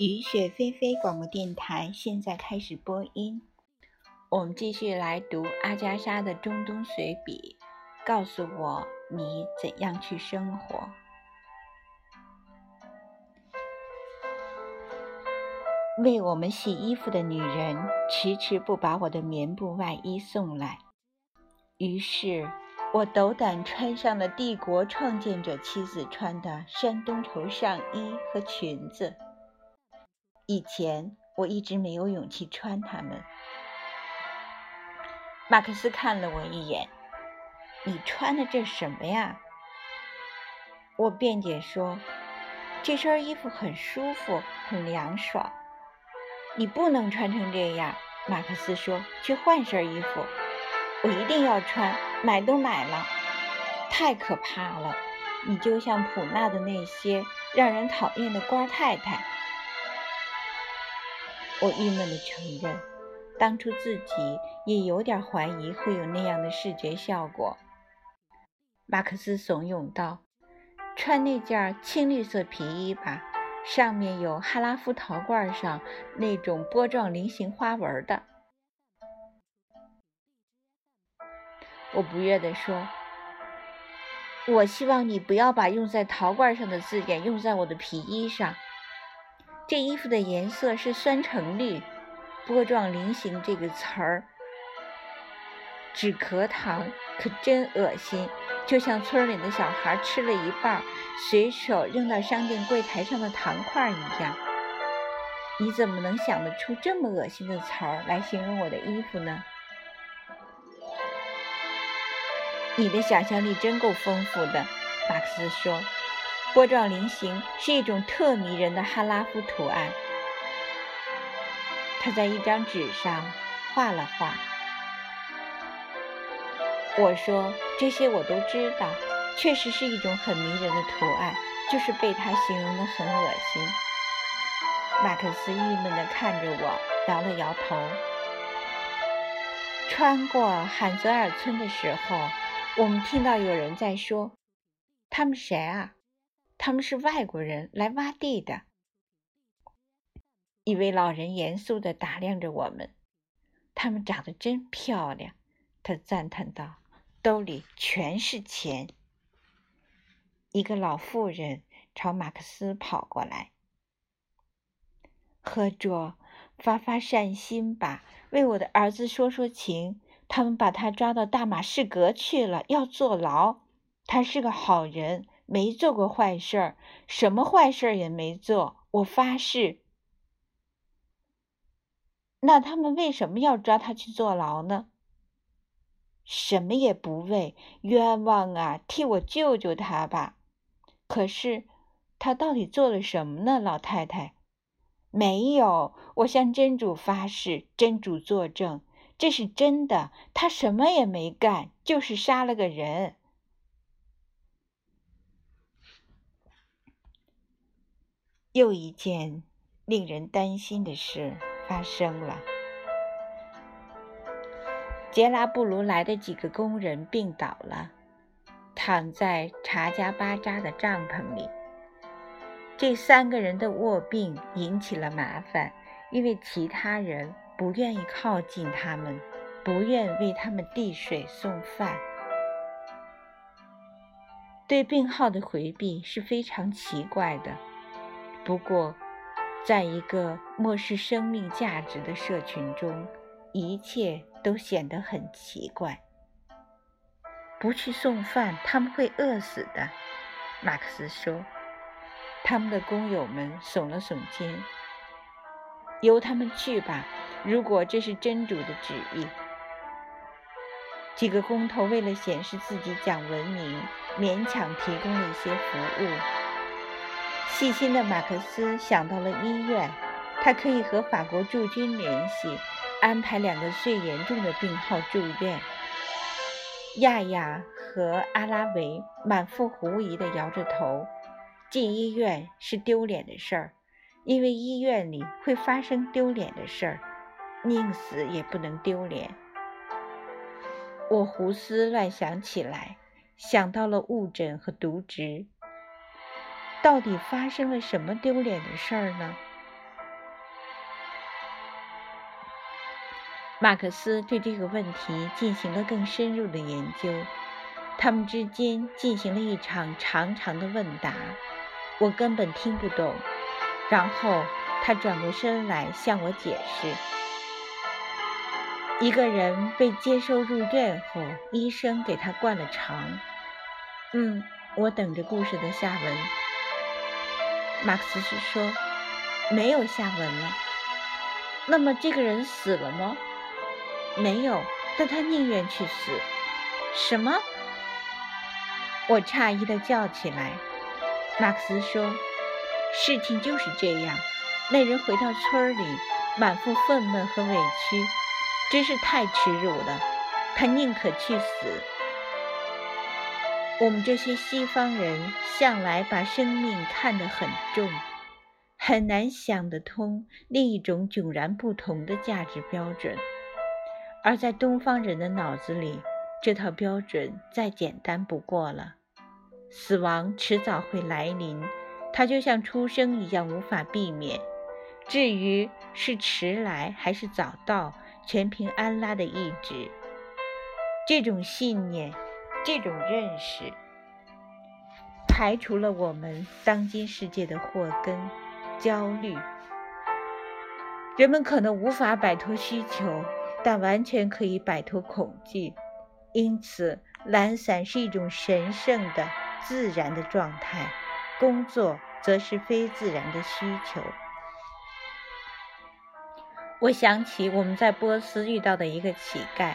雨雪霏霏广播电台现在开始播音。我们继续来读阿加莎的中东随笔。告诉我你怎样去生活。为我们洗衣服的女人迟迟不把我的棉布外衣送来，于是我斗胆穿上了帝国创建者妻子穿的山东绸上衣和裙子。以前我一直没有勇气穿它们。马克思看了我一眼：“你穿的这什么呀？”我辩解说：“这身衣服很舒服，很凉爽。”你不能穿成这样，马克思说：“去换身衣服。”我一定要穿，买都买了，太可怕了！你就像普纳的那些让人讨厌的官太太。我郁闷地承认，当初自己也有点怀疑会有那样的视觉效果。马克思怂恿道：“穿那件青绿色皮衣吧。”上面有哈拉夫陶罐上那种波状菱形花纹的。我不悦地说：“我希望你不要把用在陶罐上的字眼用在我的皮衣上。这衣服的颜色是酸橙绿，波状菱形这个词儿，止咳糖可真恶心。”就像村里的小孩吃了一半，随手扔到商店柜台上的糖块一样。你怎么能想得出这么恶心的词儿来形容我的衣服呢？你的想象力真够丰富的，马克思说。波状菱形是一种特迷人的哈拉夫图案。他在一张纸上画了画。我说这些我都知道，确实是一种很迷人的图案，就是被他形容的很恶心。马克思郁闷地看着我，摇了摇头。穿过罕泽尔村的时候，我们听到有人在说：“他们谁啊？他们是外国人来挖地的。”一位老人严肃地打量着我们。他们长得真漂亮，他赞叹道。兜里全是钱。一个老妇人朝马克思跑过来：“喝着，发发善心吧，为我的儿子说说情。他们把他抓到大马士革去了，要坐牢。他是个好人，没做过坏事儿，什么坏事儿也没做，我发誓。那他们为什么要抓他去坐牢呢？”什么也不为，冤枉啊！替我救救他吧。可是他到底做了什么呢，老太太？没有，我向真主发誓，真主作证，这是真的。他什么也没干，就是杀了个人。又一件令人担心的事发生了。杰拉布鲁来的几个工人病倒了，躺在查加巴扎的帐篷里。这三个人的卧病引起了麻烦，因为其他人不愿意靠近他们，不愿为他们递水送饭。对病号的回避是非常奇怪的。不过，在一个漠视生命价值的社群中，一切。都显得很奇怪。不去送饭，他们会饿死的。马克思说。他们的工友们耸了耸肩。由他们去吧，如果这是真主的旨意。几个工头为了显示自己讲文明，勉强提供了一些服务。细心的马克思想到了医院，他可以和法国驻军联系。安排两个最严重的病号住院。亚亚和阿拉维满腹狐疑地摇着头。进医院是丢脸的事儿，因为医院里会发生丢脸的事儿，宁死也不能丢脸。我胡思乱想起来，想到了误诊和渎职。到底发生了什么丢脸的事儿呢？马克思对这个问题进行了更深入的研究他们之间进行了一场长长的问答我根本听不懂。然后他转过身来向我解释一个人被接收入院后医生给他灌了肠。嗯我等着故事的下文。马克思是说，没有下文了。那么这个人死了吗？没有，但他宁愿去死。什么？我诧异的叫起来。马克思说。事情就是这样。那人回到村里，满腹愤懑和委屈，真是太耻辱了。他宁可去死。我们这些西方人向来把生命看得很重，很难想得通另一种迥然不同的价值标准。而在东方人的脑子里，这套标准再简单不过了：死亡迟早会来临。它就像出生一样无法避免，至于是迟来还是早到，全凭安拉的意志。这种信念，这种认识，排除了我们当今世界的祸根——焦虑。人们可能无法摆脱需求，但完全可以摆脱恐惧。因此，懒散是一种神圣的、自然的状态。工作则是非自然的需求。我想起我们在波斯遇到的一个乞丐，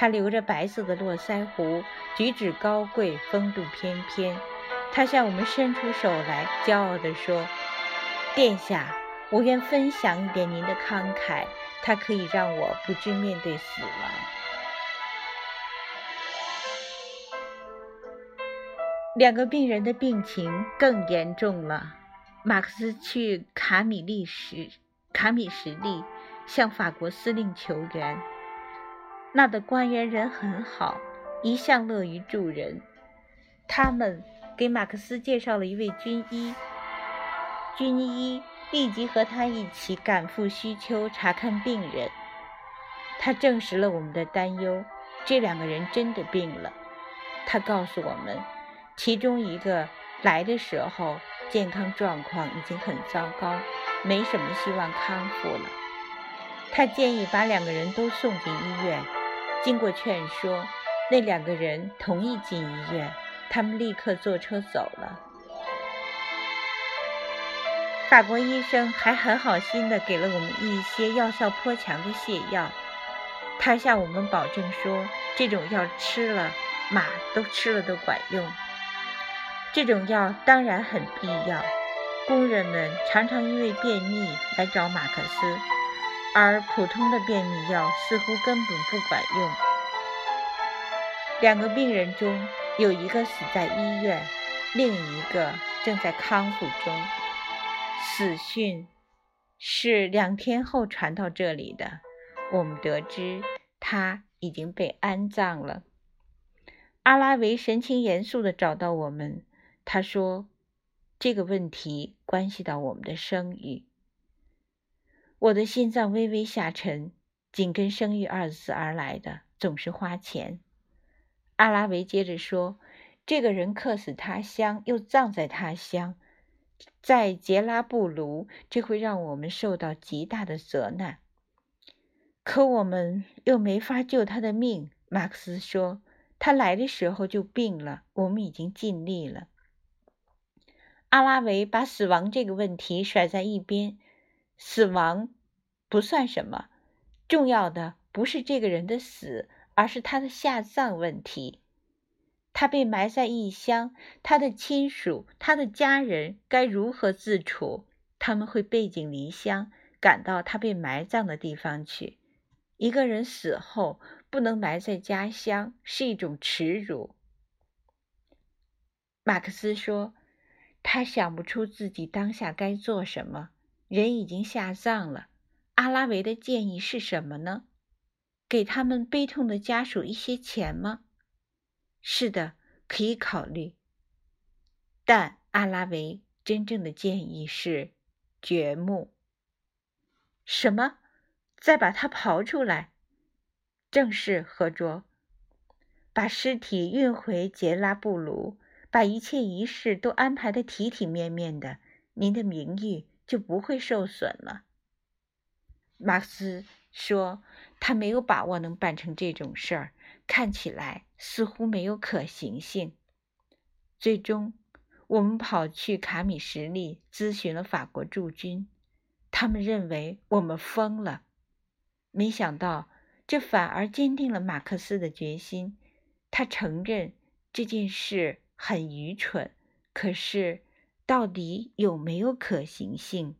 他留着白色的络腮胡，举止高贵，风度翩翩。他向我们伸出手来，骄傲地说：“殿下，我愿分享一点您的慷慨，它可以让我不惧面对死亡。”两个病人的病情更严重了。马克思去卡米利什卡米什利向法国司令求援。那的官员人很好，一向乐于助人。他们给马克思介绍了一位军医，军医立即和他一起赶赴西丘查看病人。他证实了我们的担忧：这两个人真的病了。他告诉我们。其中一个来的时候，健康状况已经很糟糕，没什么希望康复了。他建议把两个人都送进医院。经过劝说，那两个人同意进医院。他们立刻坐车走了。法国医生还很好心地给了我们一些药效颇强的泻药。他向我们保证说，这种药吃了，马都吃了都管用。这种药当然很必要。工人们常常因为便秘来找马克思，而普通的便秘药似乎根本不管用。两个病人中有一个死在医院，另一个正在康复中。死讯是两天后传到这里的。我们得知他已经被安葬了。阿拉维神情严肃地找到我们。他说：“这个问题关系到我们的声誉。”我的心脏微微下沉。紧跟“生育”二字而来的总是花钱。阿拉维接着说：“这个人客死他乡，又葬在他乡，在杰拉布卢，这会让我们受到极大的责难。可我们又没法救他的命。”马克思说：“他来的时候就病了，我们已经尽力了。”阿拉维把死亡这个问题甩在一边，死亡不算什么，重要的不是这个人的死，而是他的下葬问题。他被埋在异乡，他的亲属、他的家人该如何自处？他们会背井离乡，赶到他被埋葬的地方去。一个人死后不能埋在家乡，是一种耻辱。马克思说。他想不出自己当下该做什么，人已经下葬了。阿拉维的建议是什么呢？给他们悲痛的家属一些钱吗？是的，可以考虑。但阿拉维真正的建议是掘墓。什么？再把它刨出来？正是合卓。把尸体运回杰拉布鲁，把一切仪式都安排的体体面面的，您的名誉就不会受损了。马克思说：“他没有把握能办成这种事儿，看起来似乎没有可行性。”最终，我们跑去卡米什利咨询了法国驻军，他们认为我们疯了。没想到，这反而坚定了马克思的决心。他承认这件事很愚蠢，可是到底有没有可行性？